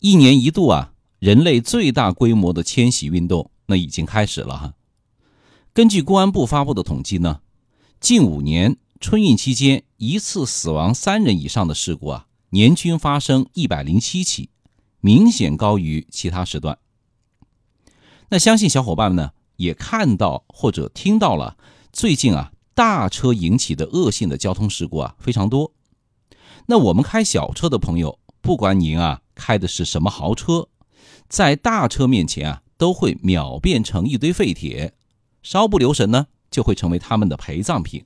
一年一度啊，人类最大规模的迁徙运动那已经开始了哈。根据公安部发布的统计呢，近五年春运期间一次死亡三人以上的事故啊，年均发生一百零七起，明显高于其他时段。那相信小伙伴们呢也看到或者听到了，最近啊大车引起的恶性的交通事故啊非常多。那我们开小车的朋友，不管您啊。开的是什么豪车，在大车面前啊，都会秒变成一堆废铁，稍不留神呢，就会成为他们的陪葬品。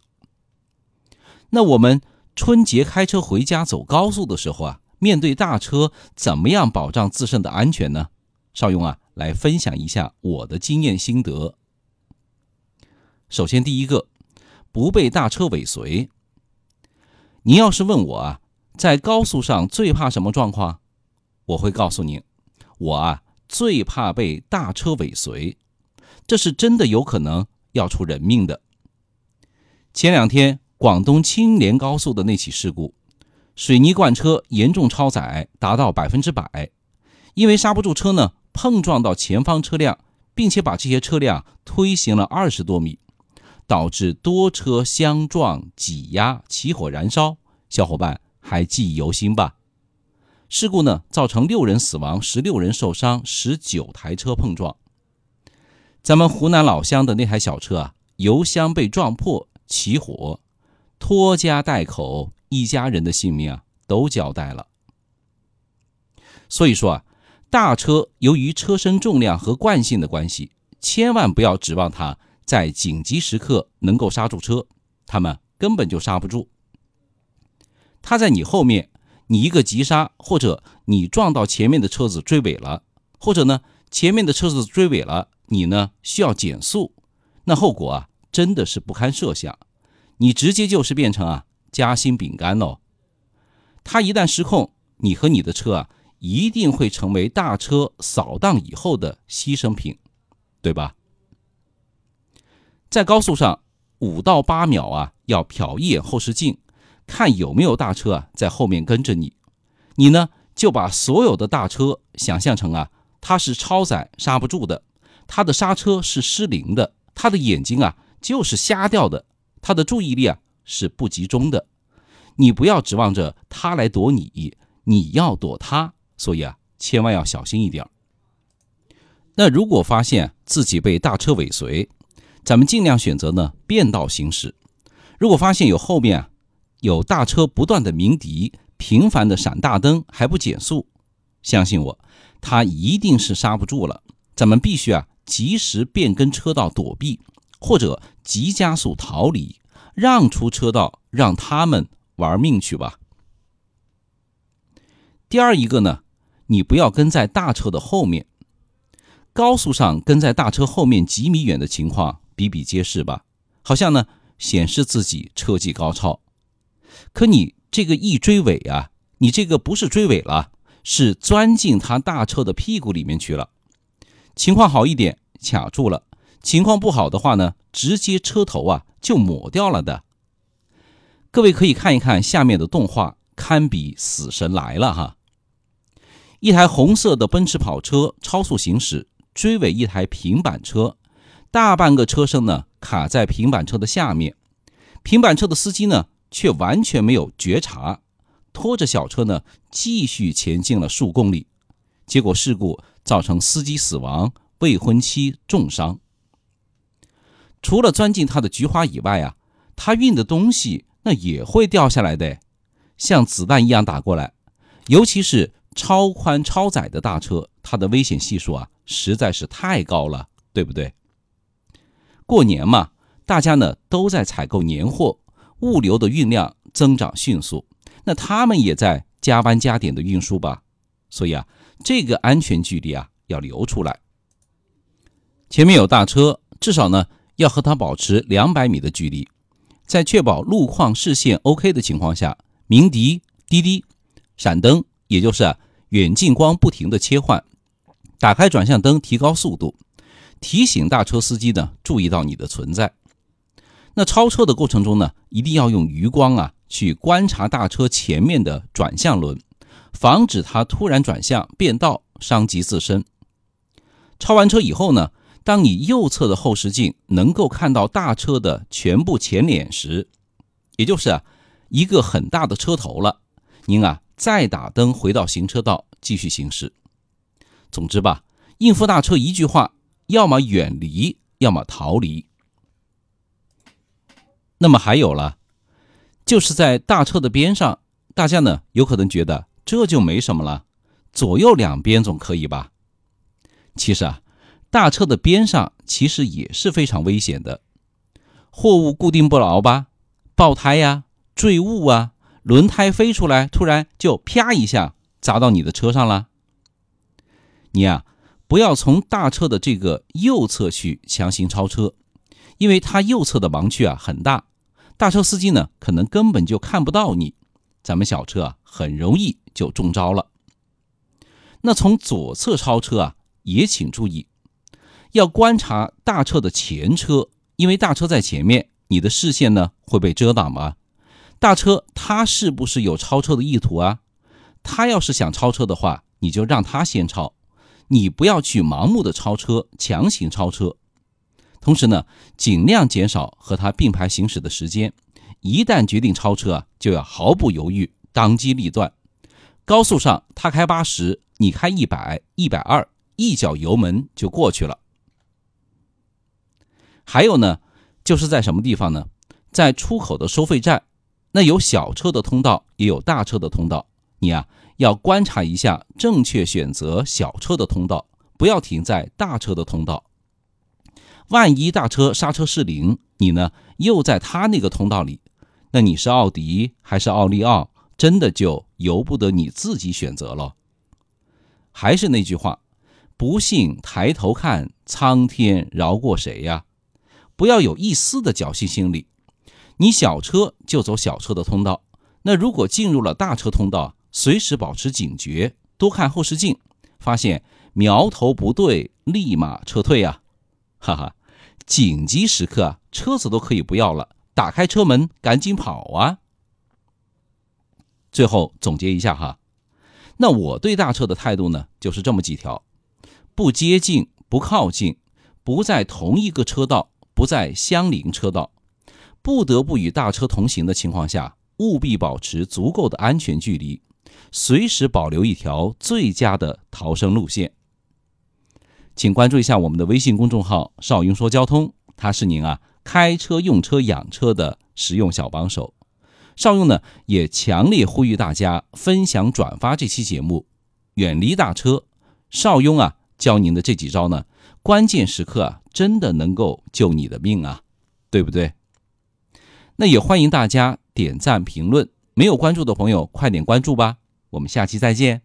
那我们春节开车回家走高速的时候啊，面对大车，怎么样保障自身的安全呢？邵勇啊，来分享一下我的经验心得。首先，第一个，不被大车尾随。您要是问我啊，在高速上最怕什么状况？我会告诉您，我啊最怕被大车尾随，这是真的有可能要出人命的。前两天广东青莲高速的那起事故，水泥罐车严重超载达到百分之百，因为刹不住车呢，碰撞到前方车辆，并且把这些车辆推行了二十多米，导致多车相撞、挤压、起火燃烧。小伙伴还记忆犹新吧？事故呢，造成六人死亡，十六人受伤，十九台车碰撞。咱们湖南老乡的那台小车啊，油箱被撞破，起火，拖家带口一家人的性命啊都交代了。所以说啊，大车由于车身重量和惯性的关系，千万不要指望它在紧急时刻能够刹住车，他们根本就刹不住。它在你后面。你一个急刹，或者你撞到前面的车子追尾了，或者呢前面的车子追尾了，你呢需要减速，那后果啊真的是不堪设想，你直接就是变成啊夹心饼干喽。它一旦失控，你和你的车啊一定会成为大车扫荡以后的牺牲品，对吧？在高速上五到八秒啊要瞟一眼后视镜。看有没有大车啊在后面跟着你，你呢就把所有的大车想象成啊，它是超载刹不住的，它的刹车是失灵的，它的眼睛啊就是瞎掉的，它的注意力啊是不集中的。你不要指望着它来躲你，你要躲它，所以啊千万要小心一点。那如果发现自己被大车尾随，咱们尽量选择呢变道行驶。如果发现有后面啊。有大车不断的鸣笛，频繁的闪大灯，还不减速，相信我，他一定是刹不住了。咱们必须啊，及时变更车道躲避，或者急加速逃离，让出车道，让他们玩命去吧。第二一个呢，你不要跟在大车的后面。高速上跟在大车后面几米远的情况比比皆是吧？好像呢，显示自己车技高超。可你这个一追尾啊，你这个不是追尾了，是钻进他大车的屁股里面去了。情况好一点，卡住了；情况不好的话呢，直接车头啊就抹掉了的。各位可以看一看下面的动画，堪比死神来了哈！一台红色的奔驰跑车超速行驶，追尾一台平板车，大半个车身呢卡在平板车的下面，平板车的司机呢。却完全没有觉察，拖着小车呢继续前进了数公里，结果事故造成司机死亡，未婚妻重伤。除了钻进他的菊花以外啊，他运的东西那也会掉下来的，像子弹一样打过来。尤其是超宽超载的大车，它的危险系数啊实在是太高了，对不对？过年嘛，大家呢都在采购年货。物流的运量增长迅速，那他们也在加班加点的运输吧，所以啊，这个安全距离啊要留出来。前面有大车，至少呢要和它保持两百米的距离，在确保路况视线 OK 的情况下，鸣笛、滴滴、闪灯，也就是远近光不停的切换，打开转向灯提高速度，提醒大车司机呢注意到你的存在。那超车的过程中呢，一定要用余光啊去观察大车前面的转向轮，防止它突然转向变道，伤及自身。超完车以后呢，当你右侧的后视镜能够看到大车的全部前脸时，也就是啊一个很大的车头了，您啊再打灯回到行车道继续行驶。总之吧，应付大车一句话，要么远离，要么逃离。那么还有了，就是在大车的边上，大家呢有可能觉得这就没什么了，左右两边总可以吧？其实啊，大车的边上其实也是非常危险的，货物固定不牢吧，爆胎呀、坠物啊、轮胎飞出来，突然就啪一下砸到你的车上了。你呀，不要从大车的这个右侧去强行超车，因为它右侧的盲区啊很大，大车司机呢可能根本就看不到你，咱们小车啊很容易就中招了。那从左侧超车啊。也请注意，要观察大车的前车，因为大车在前面，你的视线呢会被遮挡吗？大车他是不是有超车的意图啊？他要是想超车的话，你就让他先超，你不要去盲目的超车，强行超车。同时呢，尽量减少和他并排行驶的时间。一旦决定超车啊，就要毫不犹豫，当机立断。高速上他开八十，你开一百、一百二。一脚油门就过去了。还有呢，就是在什么地方呢？在出口的收费站，那有小车的通道，也有大车的通道。你啊，要观察一下，正确选择小车的通道，不要停在大车的通道。万一大车刹车失灵，你呢又在他那个通道里，那你是奥迪还是奥利奥，真的就由不得你自己选择了。还是那句话。不信，抬头看，苍天饶过谁呀？不要有一丝的侥幸心理。你小车就走小车的通道，那如果进入了大车通道，随时保持警觉，多看后视镜，发现苗头不对，立马撤退呀！哈哈，紧急时刻啊，车子都可以不要了，打开车门赶紧跑啊！最后总结一下哈，那我对大车的态度呢，就是这么几条。不接近，不靠近，不在同一个车道，不在相邻车道，不得不与大车同行的情况下，务必保持足够的安全距离，随时保留一条最佳的逃生路线。请关注一下我们的微信公众号“少英说交通”，它是您啊开车、用车、养车的实用小帮手。邵用呢也强烈呼吁大家分享转发这期节目，远离大车。邵雍啊。教您的这几招呢，关键时刻啊，真的能够救你的命啊，对不对？那也欢迎大家点赞评论，没有关注的朋友快点关注吧。我们下期再见。